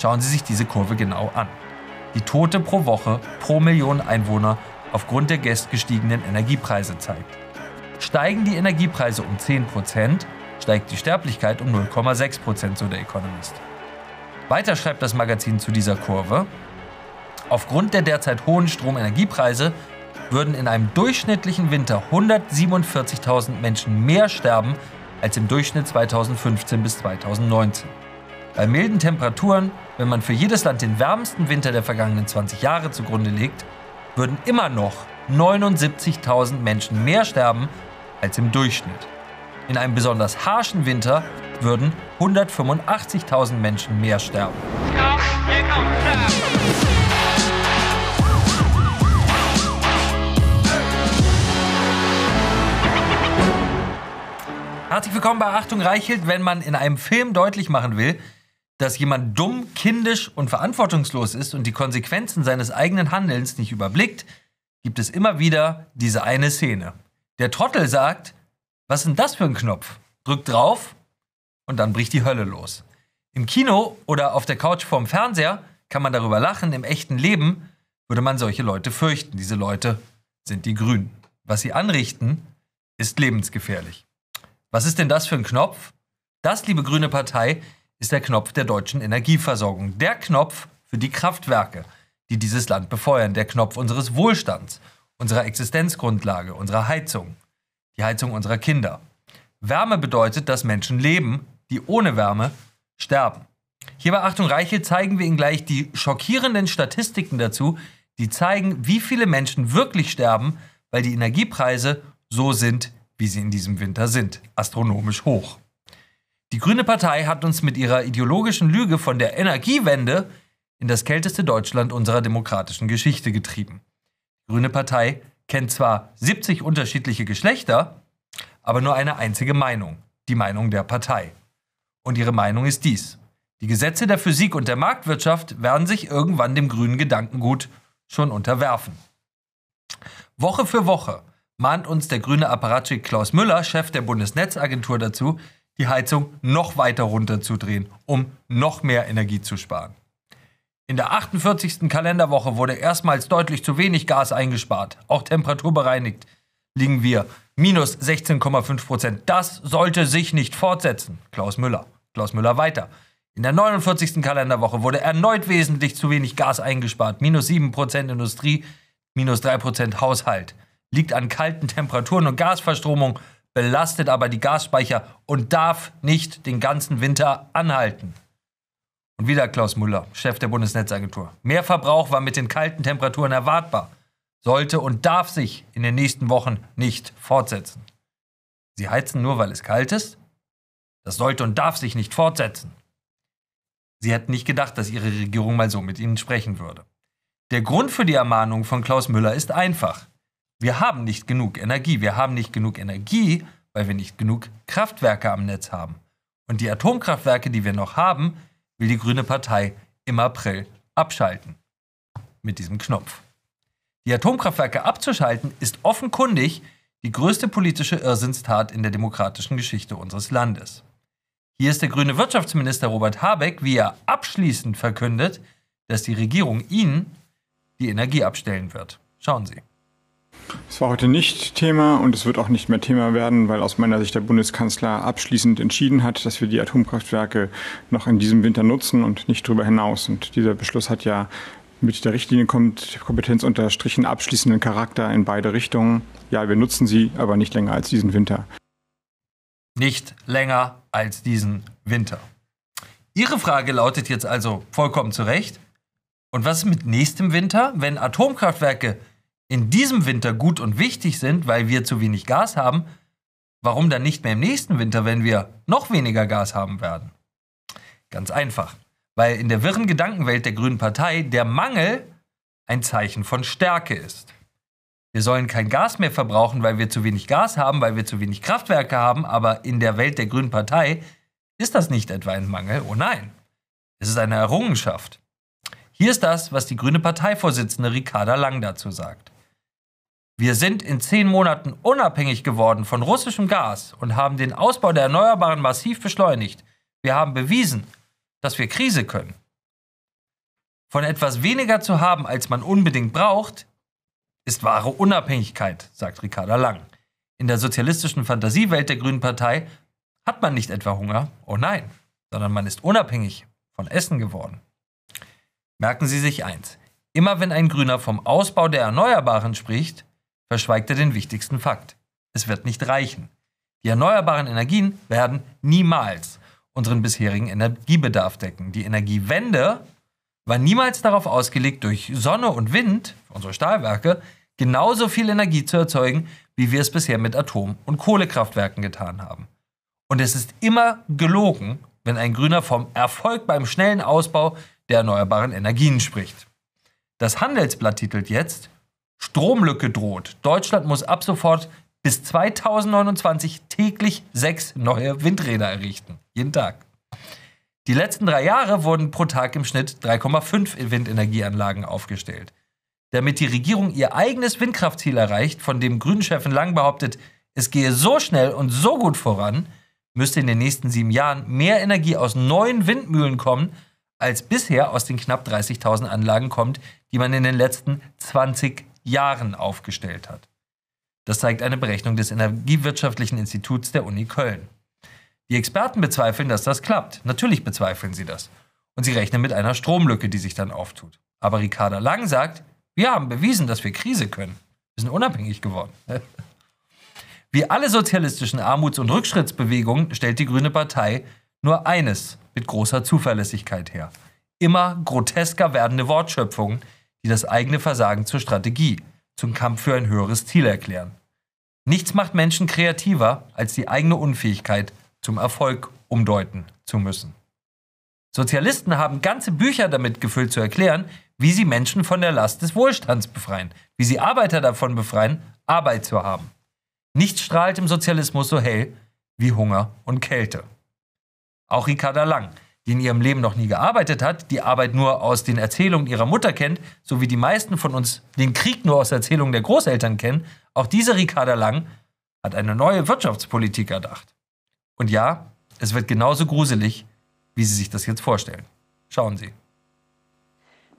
Schauen Sie sich diese Kurve genau an. Die Tote pro Woche pro Million Einwohner aufgrund der gestiegenen Energiepreise zeigt. Steigen die Energiepreise um 10%, steigt die Sterblichkeit um 0,6%, so der Economist. Weiter schreibt das Magazin zu dieser Kurve, aufgrund der derzeit hohen Stromenergiepreise würden in einem durchschnittlichen Winter 147.000 Menschen mehr sterben als im Durchschnitt 2015 bis 2019. Bei milden Temperaturen, wenn man für jedes Land den wärmsten Winter der vergangenen 20 Jahre zugrunde legt, würden immer noch 79.000 Menschen mehr sterben als im Durchschnitt. In einem besonders harschen Winter würden 185.000 Menschen mehr sterben. Herzlich willkommen bei Achtung Reichelt, wenn man in einem Film deutlich machen will, dass jemand dumm, kindisch und verantwortungslos ist und die Konsequenzen seines eigenen Handelns nicht überblickt, gibt es immer wieder diese eine Szene. Der Trottel sagt, was ist denn das für ein Knopf? Drückt drauf und dann bricht die Hölle los. Im Kino oder auf der Couch vorm Fernseher kann man darüber lachen, im echten Leben würde man solche Leute fürchten. Diese Leute sind die Grünen. Was sie anrichten, ist lebensgefährlich. Was ist denn das für ein Knopf? Das, liebe grüne Partei, ist der Knopf der deutschen Energieversorgung. Der Knopf für die Kraftwerke, die dieses Land befeuern. Der Knopf unseres Wohlstands, unserer Existenzgrundlage, unserer Heizung, die Heizung unserer Kinder. Wärme bedeutet, dass Menschen leben, die ohne Wärme sterben. Hier bei Achtung Reiche zeigen wir Ihnen gleich die schockierenden Statistiken dazu, die zeigen, wie viele Menschen wirklich sterben, weil die Energiepreise so sind, wie sie in diesem Winter sind. Astronomisch hoch. Die Grüne Partei hat uns mit ihrer ideologischen Lüge von der Energiewende in das kälteste Deutschland unserer demokratischen Geschichte getrieben. Die Grüne Partei kennt zwar 70 unterschiedliche Geschlechter, aber nur eine einzige Meinung, die Meinung der Partei. Und ihre Meinung ist dies. Die Gesetze der Physik und der Marktwirtschaft werden sich irgendwann dem grünen Gedankengut schon unterwerfen. Woche für Woche mahnt uns der grüne Apparatschik Klaus Müller, Chef der Bundesnetzagentur, dazu, die Heizung noch weiter runterzudrehen, um noch mehr Energie zu sparen. In der 48. Kalenderwoche wurde erstmals deutlich zu wenig Gas eingespart, auch temperaturbereinigt liegen wir minus 16,5 Prozent. Das sollte sich nicht fortsetzen. Klaus Müller. Klaus Müller weiter. In der 49. Kalenderwoche wurde erneut wesentlich zu wenig Gas eingespart. Minus 7 Prozent Industrie, minus 3 Prozent Haushalt. Liegt an kalten Temperaturen und Gasverstromung belastet aber die Gasspeicher und darf nicht den ganzen Winter anhalten. Und wieder Klaus Müller, Chef der Bundesnetzagentur. Mehr Verbrauch war mit den kalten Temperaturen erwartbar, sollte und darf sich in den nächsten Wochen nicht fortsetzen. Sie heizen nur, weil es kalt ist? Das sollte und darf sich nicht fortsetzen. Sie hätten nicht gedacht, dass Ihre Regierung mal so mit Ihnen sprechen würde. Der Grund für die Ermahnung von Klaus Müller ist einfach. Wir haben nicht genug Energie. Wir haben nicht genug Energie, weil wir nicht genug Kraftwerke am Netz haben. Und die Atomkraftwerke, die wir noch haben, will die Grüne Partei im April abschalten. Mit diesem Knopf. Die Atomkraftwerke abzuschalten ist offenkundig die größte politische Irrsinnstat in der demokratischen Geschichte unseres Landes. Hier ist der grüne Wirtschaftsminister Robert Habeck, wie er abschließend verkündet, dass die Regierung Ihnen die Energie abstellen wird. Schauen Sie. Es war heute nicht Thema und es wird auch nicht mehr Thema werden, weil aus meiner Sicht der Bundeskanzler abschließend entschieden hat, dass wir die Atomkraftwerke noch in diesem Winter nutzen und nicht darüber hinaus. Und dieser Beschluss hat ja mit der Richtlinienkompetenz unterstrichen abschließenden Charakter in beide Richtungen. Ja, wir nutzen sie, aber nicht länger als diesen Winter. Nicht länger als diesen Winter. Ihre Frage lautet jetzt also vollkommen zu Recht. Und was ist mit nächstem Winter, wenn Atomkraftwerke in diesem Winter gut und wichtig sind, weil wir zu wenig Gas haben, warum dann nicht mehr im nächsten Winter, wenn wir noch weniger Gas haben werden? Ganz einfach, weil in der wirren Gedankenwelt der Grünen Partei der Mangel ein Zeichen von Stärke ist. Wir sollen kein Gas mehr verbrauchen, weil wir zu wenig Gas haben, weil wir zu wenig Kraftwerke haben, aber in der Welt der Grünen Partei ist das nicht etwa ein Mangel, oh nein, es ist eine Errungenschaft. Hier ist das, was die Grüne Parteivorsitzende Ricarda Lang dazu sagt. Wir sind in zehn Monaten unabhängig geworden von russischem Gas und haben den Ausbau der Erneuerbaren massiv beschleunigt. Wir haben bewiesen, dass wir Krise können. von etwas weniger zu haben, als man unbedingt braucht, ist wahre Unabhängigkeit, sagt Ricarda Lang. In der sozialistischen Fantasiewelt der Grünen Partei hat man nicht etwa Hunger, oh nein, sondern man ist unabhängig von Essen geworden. Merken Sie sich eins. Immer wenn ein Grüner vom Ausbau der Erneuerbaren spricht, verschweigt er den wichtigsten Fakt. Es wird nicht reichen. Die erneuerbaren Energien werden niemals unseren bisherigen Energiebedarf decken. Die Energiewende war niemals darauf ausgelegt, durch Sonne und Wind, unsere Stahlwerke, genauso viel Energie zu erzeugen, wie wir es bisher mit Atom- und Kohlekraftwerken getan haben. Und es ist immer gelogen, wenn ein Grüner vom Erfolg beim schnellen Ausbau der erneuerbaren Energien spricht. Das Handelsblatt titelt jetzt Stromlücke droht. Deutschland muss ab sofort bis 2029 täglich sechs neue Windräder errichten. Jeden Tag. Die letzten drei Jahre wurden pro Tag im Schnitt 3,5 Windenergieanlagen aufgestellt. Damit die Regierung ihr eigenes Windkraftziel erreicht, von dem Grünchefin Lang behauptet, es gehe so schnell und so gut voran, müsste in den nächsten sieben Jahren mehr Energie aus neuen Windmühlen kommen, als bisher aus den knapp 30.000 Anlagen kommt, die man in den letzten 20 Jahren aufgestellt hat. Das zeigt eine Berechnung des Energiewirtschaftlichen Instituts der Uni Köln. Die Experten bezweifeln, dass das klappt. Natürlich bezweifeln sie das. Und sie rechnen mit einer Stromlücke, die sich dann auftut. Aber Ricarda Lang sagt, wir haben bewiesen, dass wir Krise können. Wir sind unabhängig geworden. Wie alle sozialistischen Armuts- und Rückschrittsbewegungen stellt die Grüne Partei nur eines mit großer Zuverlässigkeit her. Immer grotesker werdende Wortschöpfungen, die das eigene Versagen zur Strategie, zum Kampf für ein höheres Ziel erklären. Nichts macht Menschen kreativer, als die eigene Unfähigkeit zum Erfolg umdeuten zu müssen. Sozialisten haben ganze Bücher damit gefüllt zu erklären, wie sie Menschen von der Last des Wohlstands befreien, wie sie Arbeiter davon befreien, Arbeit zu haben. Nichts strahlt im Sozialismus so hell wie Hunger und Kälte. Auch Ricarda Lang, die in ihrem Leben noch nie gearbeitet hat, die Arbeit nur aus den Erzählungen ihrer Mutter kennt, so wie die meisten von uns den Krieg nur aus Erzählungen der Großeltern kennen, auch diese Ricarda Lang hat eine neue Wirtschaftspolitik erdacht. Und ja, es wird genauso gruselig, wie Sie sich das jetzt vorstellen. Schauen Sie.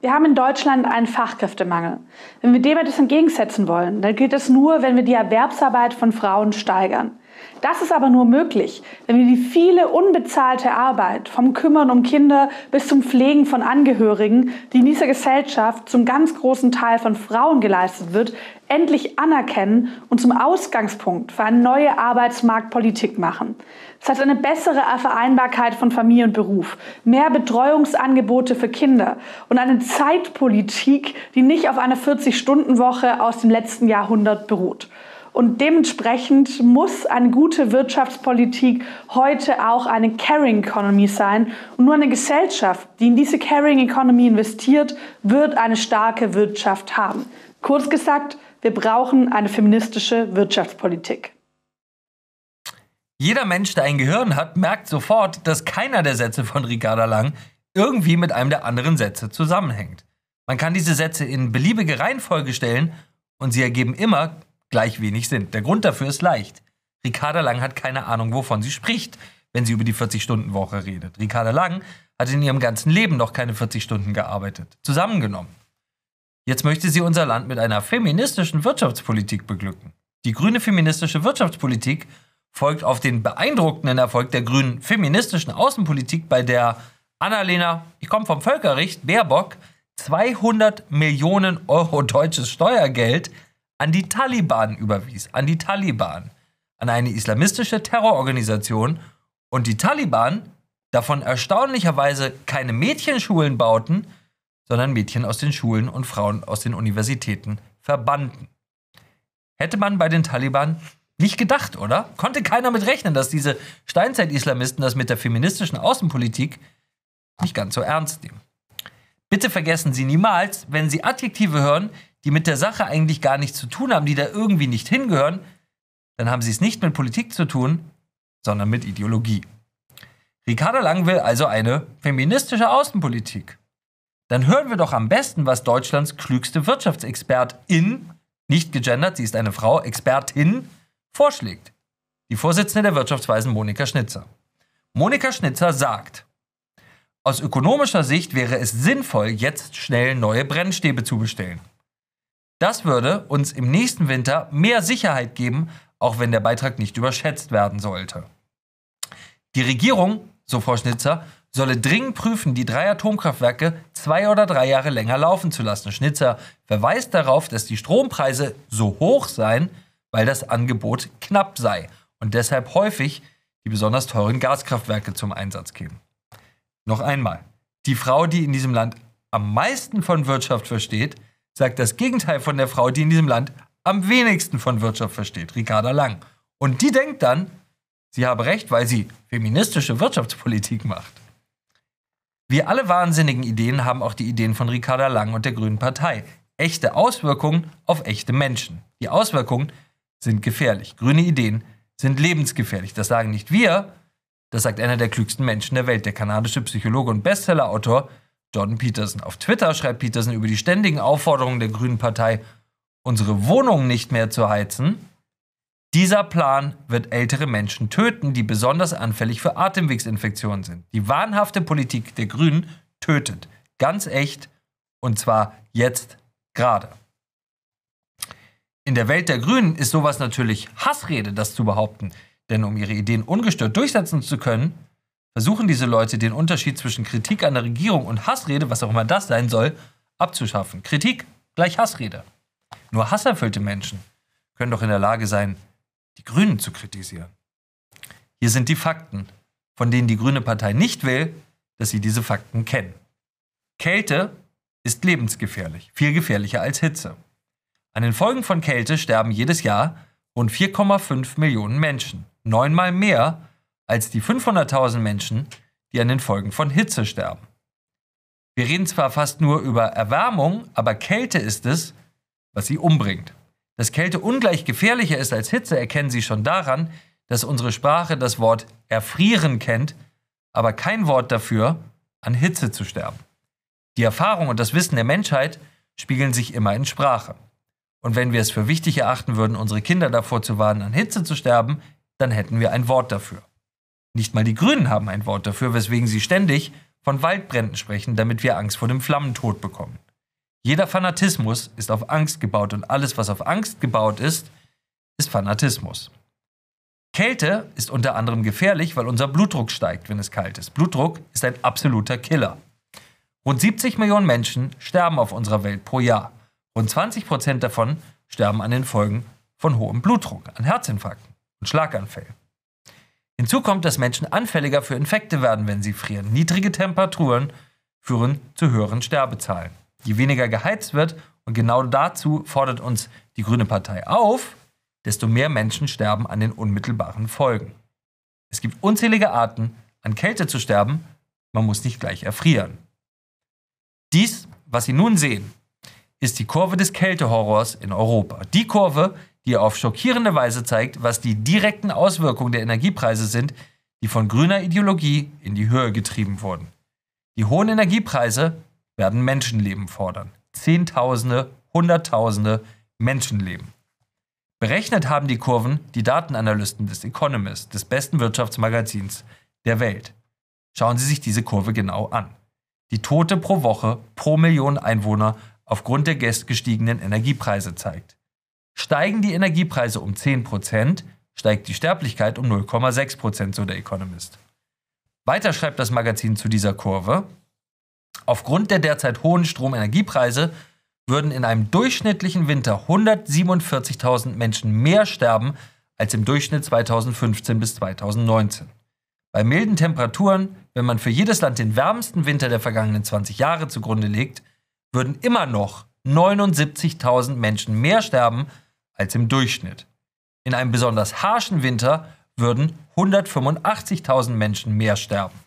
Wir haben in Deutschland einen Fachkräftemangel. Wenn wir dem etwas entgegensetzen wollen, dann geht es nur, wenn wir die Erwerbsarbeit von Frauen steigern. Das ist aber nur möglich, wenn wir die viele unbezahlte Arbeit vom Kümmern um Kinder bis zum Pflegen von Angehörigen, die in dieser Gesellschaft zum ganz großen Teil von Frauen geleistet wird, endlich anerkennen und zum Ausgangspunkt für eine neue Arbeitsmarktpolitik machen. Das heißt eine bessere Vereinbarkeit von Familie und Beruf, mehr Betreuungsangebote für Kinder und eine Zeitpolitik, die nicht auf einer 40-Stunden-Woche aus dem letzten Jahrhundert beruht. Und dementsprechend muss eine gute Wirtschaftspolitik heute auch eine Caring Economy sein. Und nur eine Gesellschaft, die in diese Caring Economy investiert, wird eine starke Wirtschaft haben. Kurz gesagt, wir brauchen eine feministische Wirtschaftspolitik. Jeder Mensch, der ein Gehirn hat, merkt sofort, dass keiner der Sätze von Ricarda Lang irgendwie mit einem der anderen Sätze zusammenhängt. Man kann diese Sätze in beliebige Reihenfolge stellen und sie ergeben immer gleich wenig Sinn. Der Grund dafür ist leicht. Ricarda Lang hat keine Ahnung, wovon sie spricht, wenn sie über die 40-Stunden-Woche redet. Ricarda Lang hat in ihrem ganzen Leben noch keine 40 Stunden gearbeitet. Zusammengenommen. Jetzt möchte sie unser Land mit einer feministischen Wirtschaftspolitik beglücken. Die grüne feministische Wirtschaftspolitik folgt auf den beeindruckenden Erfolg der grünen feministischen Außenpolitik, bei der Annalena, ich komme vom Völkerrecht, Baerbock, 200 Millionen Euro deutsches Steuergeld an die Taliban überwies, an die Taliban, an eine islamistische Terrororganisation und die Taliban davon erstaunlicherweise keine Mädchenschulen bauten, sondern Mädchen aus den Schulen und Frauen aus den Universitäten verbannten. Hätte man bei den Taliban nicht gedacht, oder? Konnte keiner mit rechnen, dass diese Steinzeit-Islamisten das mit der feministischen Außenpolitik nicht ganz so ernst nehmen. Bitte vergessen Sie niemals, wenn Sie Adjektive hören, die mit der Sache eigentlich gar nichts zu tun haben, die da irgendwie nicht hingehören, dann haben Sie es nicht mit Politik zu tun, sondern mit Ideologie. Ricarda Lang will also eine feministische Außenpolitik. Dann hören wir doch am besten, was Deutschlands klügste Wirtschaftsexpertin, nicht gegendert, sie ist eine Frau, Expertin, vorschlägt. Die Vorsitzende der Wirtschaftsweisen Monika Schnitzer. Monika Schnitzer sagt, Aus ökonomischer Sicht wäre es sinnvoll, jetzt schnell neue Brennstäbe zu bestellen. Das würde uns im nächsten Winter mehr Sicherheit geben, auch wenn der Beitrag nicht überschätzt werden sollte. Die Regierung, so Frau Schnitzer, solle dringend prüfen, die drei Atomkraftwerke zwei oder drei Jahre länger laufen zu lassen. Schnitzer verweist darauf, dass die Strompreise so hoch seien, weil das Angebot knapp sei und deshalb häufig die besonders teuren Gaskraftwerke zum Einsatz kämen. Noch einmal, die Frau, die in diesem Land am meisten von Wirtschaft versteht, sagt das Gegenteil von der Frau, die in diesem Land am wenigsten von Wirtschaft versteht, Ricarda Lang. Und die denkt dann, sie habe recht, weil sie feministische Wirtschaftspolitik macht. Wie alle wahnsinnigen Ideen haben auch die Ideen von Ricarda Lang und der Grünen Partei echte Auswirkungen auf echte Menschen. Die Auswirkungen sind gefährlich. Grüne Ideen sind lebensgefährlich. Das sagen nicht wir, das sagt einer der klügsten Menschen der Welt, der kanadische Psychologe und Bestsellerautor Jordan Peterson. Auf Twitter schreibt Peterson über die ständigen Aufforderungen der Grünen Partei, unsere Wohnungen nicht mehr zu heizen, dieser Plan wird ältere Menschen töten, die besonders anfällig für Atemwegsinfektionen sind. Die wahnhafte Politik der Grünen tötet. Ganz echt. Und zwar jetzt gerade. In der Welt der Grünen ist sowas natürlich Hassrede, das zu behaupten. Denn um ihre Ideen ungestört durchsetzen zu können, versuchen diese Leute den Unterschied zwischen Kritik an der Regierung und Hassrede, was auch immer das sein soll, abzuschaffen. Kritik gleich Hassrede. Nur hasserfüllte Menschen können doch in der Lage sein, die Grünen zu kritisieren. Hier sind die Fakten, von denen die Grüne Partei nicht will, dass sie diese Fakten kennen. Kälte ist lebensgefährlich, viel gefährlicher als Hitze. An den Folgen von Kälte sterben jedes Jahr rund 4,5 Millionen Menschen, neunmal mehr als die 500.000 Menschen, die an den Folgen von Hitze sterben. Wir reden zwar fast nur über Erwärmung, aber Kälte ist es, was sie umbringt. Dass Kälte ungleich gefährlicher ist als Hitze, erkennen Sie schon daran, dass unsere Sprache das Wort erfrieren kennt, aber kein Wort dafür, an Hitze zu sterben. Die Erfahrung und das Wissen der Menschheit spiegeln sich immer in Sprache. Und wenn wir es für wichtig erachten würden, unsere Kinder davor zu warnen, an Hitze zu sterben, dann hätten wir ein Wort dafür. Nicht mal die Grünen haben ein Wort dafür, weswegen sie ständig von Waldbränden sprechen, damit wir Angst vor dem Flammentod bekommen. Jeder Fanatismus ist auf Angst gebaut und alles, was auf Angst gebaut ist, ist Fanatismus. Kälte ist unter anderem gefährlich, weil unser Blutdruck steigt, wenn es kalt ist. Blutdruck ist ein absoluter Killer. Rund 70 Millionen Menschen sterben auf unserer Welt pro Jahr. Rund 20 Prozent davon sterben an den Folgen von hohem Blutdruck, an Herzinfarkten und Schlaganfällen. Hinzu kommt, dass Menschen anfälliger für Infekte werden, wenn sie frieren. Niedrige Temperaturen führen zu höheren Sterbezahlen je weniger geheizt wird, und genau dazu fordert uns die Grüne Partei auf, desto mehr Menschen sterben an den unmittelbaren Folgen. Es gibt unzählige Arten, an Kälte zu sterben, man muss nicht gleich erfrieren. Dies, was Sie nun sehen, ist die Kurve des Kältehorrors in Europa. Die Kurve, die auf schockierende Weise zeigt, was die direkten Auswirkungen der Energiepreise sind, die von grüner Ideologie in die Höhe getrieben wurden. Die hohen Energiepreise werden Menschenleben fordern. Zehntausende, Hunderttausende Menschenleben. Berechnet haben die Kurven die Datenanalysten des Economist, des besten Wirtschaftsmagazins der Welt. Schauen Sie sich diese Kurve genau an. Die Tote pro Woche pro Million Einwohner aufgrund der gestiegenen Energiepreise zeigt. Steigen die Energiepreise um 10%, steigt die Sterblichkeit um 0,6%, so der Economist. Weiter schreibt das Magazin zu dieser Kurve, Aufgrund der derzeit hohen Stromenergiepreise würden in einem durchschnittlichen Winter 147.000 Menschen mehr sterben als im Durchschnitt 2015 bis 2019. Bei milden Temperaturen, wenn man für jedes Land den wärmsten Winter der vergangenen 20 Jahre zugrunde legt, würden immer noch 79.000 Menschen mehr sterben als im Durchschnitt. In einem besonders harschen Winter würden 185.000 Menschen mehr sterben.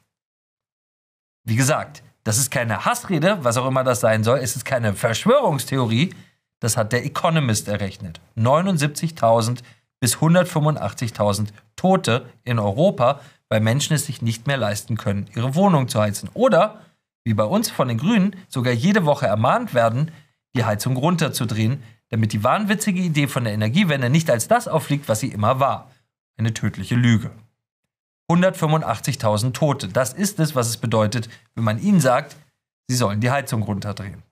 Wie gesagt, das ist keine Hassrede, was auch immer das sein soll. Es ist keine Verschwörungstheorie. Das hat der Economist errechnet. 79.000 bis 185.000 Tote in Europa, weil Menschen es sich nicht mehr leisten können, ihre Wohnung zu heizen. Oder, wie bei uns von den Grünen, sogar jede Woche ermahnt werden, die Heizung runterzudrehen, damit die wahnwitzige Idee von der Energiewende nicht als das auffliegt, was sie immer war. Eine tödliche Lüge. 185.000 Tote. Das ist es, was es bedeutet, wenn man ihnen sagt, sie sollen die Heizung runterdrehen.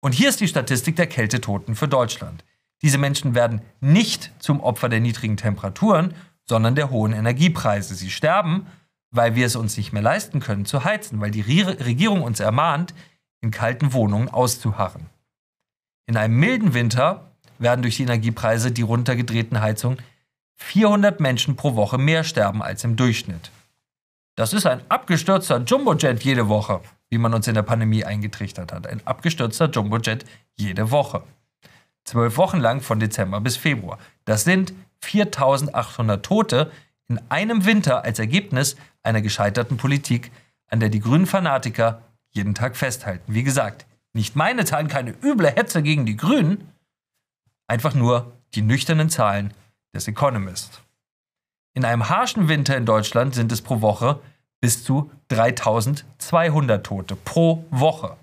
Und hier ist die Statistik der Kältetoten für Deutschland. Diese Menschen werden nicht zum Opfer der niedrigen Temperaturen, sondern der hohen Energiepreise. Sie sterben, weil wir es uns nicht mehr leisten können zu heizen, weil die Regierung uns ermahnt, in kalten Wohnungen auszuharren. In einem milden Winter werden durch die Energiepreise die runtergedrehten Heizungen 400 Menschen pro Woche mehr sterben als im Durchschnitt. Das ist ein abgestürzter Jumbojet jede Woche, wie man uns in der Pandemie eingetrichtert hat. Ein abgestürzter Jumbojet jede Woche. Zwölf Wochen lang von Dezember bis Februar. Das sind 4800 Tote in einem Winter als Ergebnis einer gescheiterten Politik, an der die grünen Fanatiker jeden Tag festhalten. Wie gesagt, nicht meine Zahlen, keine üble Hetze gegen die Grünen, einfach nur die nüchternen Zahlen des Economist. In einem harschen Winter in Deutschland sind es pro Woche bis zu 3200 Tote pro Woche.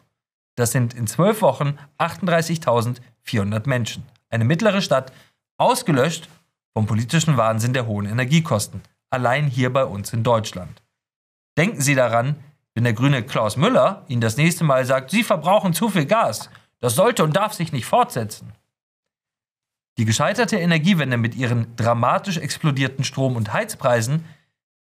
Das sind in zwölf Wochen 38.400 Menschen. Eine mittlere Stadt, ausgelöscht vom politischen Wahnsinn der hohen Energiekosten. Allein hier bei uns in Deutschland. Denken Sie daran, wenn der grüne Klaus Müller Ihnen das nächste Mal sagt, Sie verbrauchen zu viel Gas. Das sollte und darf sich nicht fortsetzen. Die gescheiterte Energiewende mit ihren dramatisch explodierten Strom- und Heizpreisen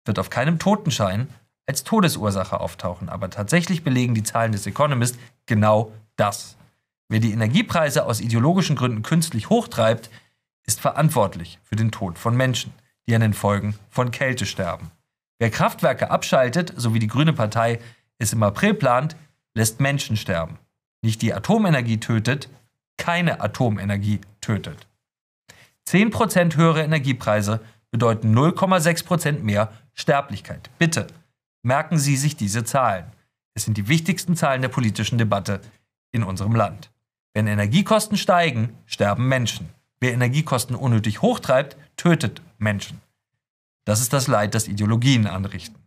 wird auf keinem Totenschein als Todesursache auftauchen. Aber tatsächlich belegen die Zahlen des Economist genau das. Wer die Energiepreise aus ideologischen Gründen künstlich hochtreibt, ist verantwortlich für den Tod von Menschen, die an den Folgen von Kälte sterben. Wer Kraftwerke abschaltet, so wie die Grüne Partei es im April plant, lässt Menschen sterben. Nicht die Atomenergie tötet, keine Atomenergie tötet. 10% höhere Energiepreise bedeuten 0,6% mehr Sterblichkeit. Bitte merken Sie sich diese Zahlen. Es sind die wichtigsten Zahlen der politischen Debatte in unserem Land. Wenn Energiekosten steigen, sterben Menschen. Wer Energiekosten unnötig hochtreibt, tötet Menschen. Das ist das Leid, das Ideologien anrichten.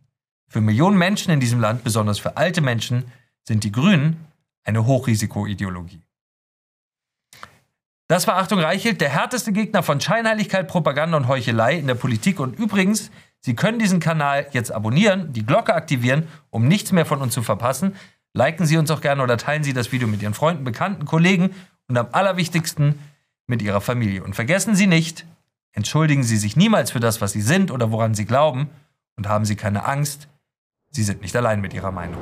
Für Millionen Menschen in diesem Land, besonders für alte Menschen, sind die Grünen eine Hochrisikoideologie. Das war Achtung Reichelt, der härteste Gegner von Scheinheiligkeit, Propaganda und Heuchelei in der Politik. Und übrigens, Sie können diesen Kanal jetzt abonnieren, die Glocke aktivieren, um nichts mehr von uns zu verpassen. Liken Sie uns auch gerne oder teilen Sie das Video mit Ihren Freunden, Bekannten, Kollegen und am allerwichtigsten mit Ihrer Familie. Und vergessen Sie nicht, entschuldigen Sie sich niemals für das, was Sie sind oder woran Sie glauben und haben Sie keine Angst, Sie sind nicht allein mit Ihrer Meinung.